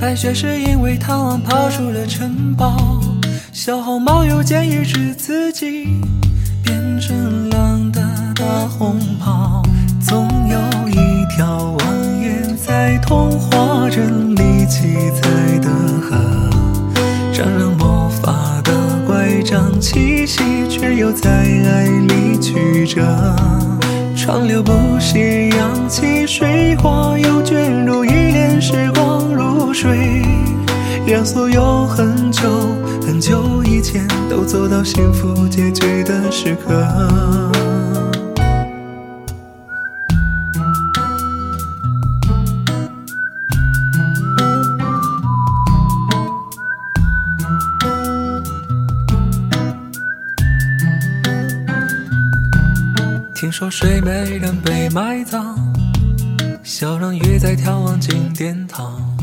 白雪是因为贪玩跑出了城堡，小红帽又建议使自己变成狼的大红袍。总有一条蜿蜒在童话镇里七彩的河，沾染魔法的乖张气息，却又在爱里曲折。川流不息，扬起水花，又卷入一帘时光如水，让所有很久很久以前都走到幸福结局的时刻。听说睡美人被埋葬，小人鱼在眺望金殿堂。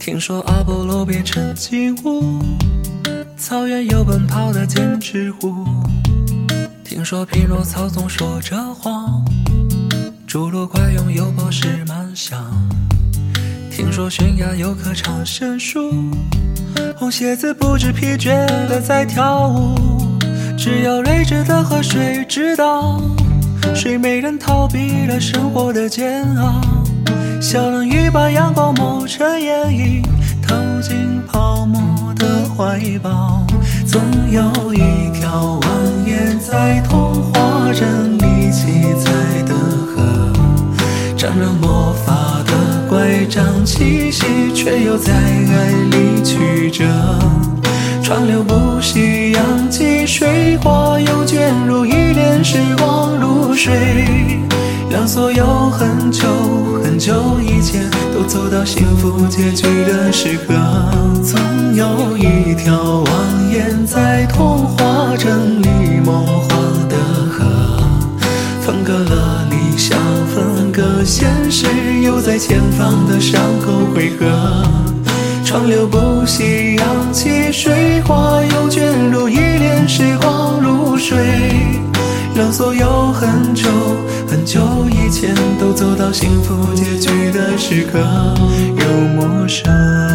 听说阿波罗变成金乌，草原有奔跑的剑齿虎。听说匹诺曹总说着谎，侏罗怪拥有宝石满箱。听说悬崖有棵长生树，红鞋子不知疲倦的在跳舞。只有睿智的河水知道，睡美人逃避了生活的煎熬。小人鱼把阳光抹成眼影，投进泡沫的怀抱。总有一条蜿蜒在童话镇里七彩的河，沾染魔法的乖张气息，却又在爱里曲折。川流不息，扬起水花，又卷入一帘时光如水，让所有很久很久以前都走到幸福结局的时刻。总有一条蜿蜒在童话镇里梦幻的河，分隔了理想，分隔现实，又在前方的伤口汇合。川流不息，扬起水花，又卷入一帘时光如水，让所有很久走到幸福结局的时刻，又陌生。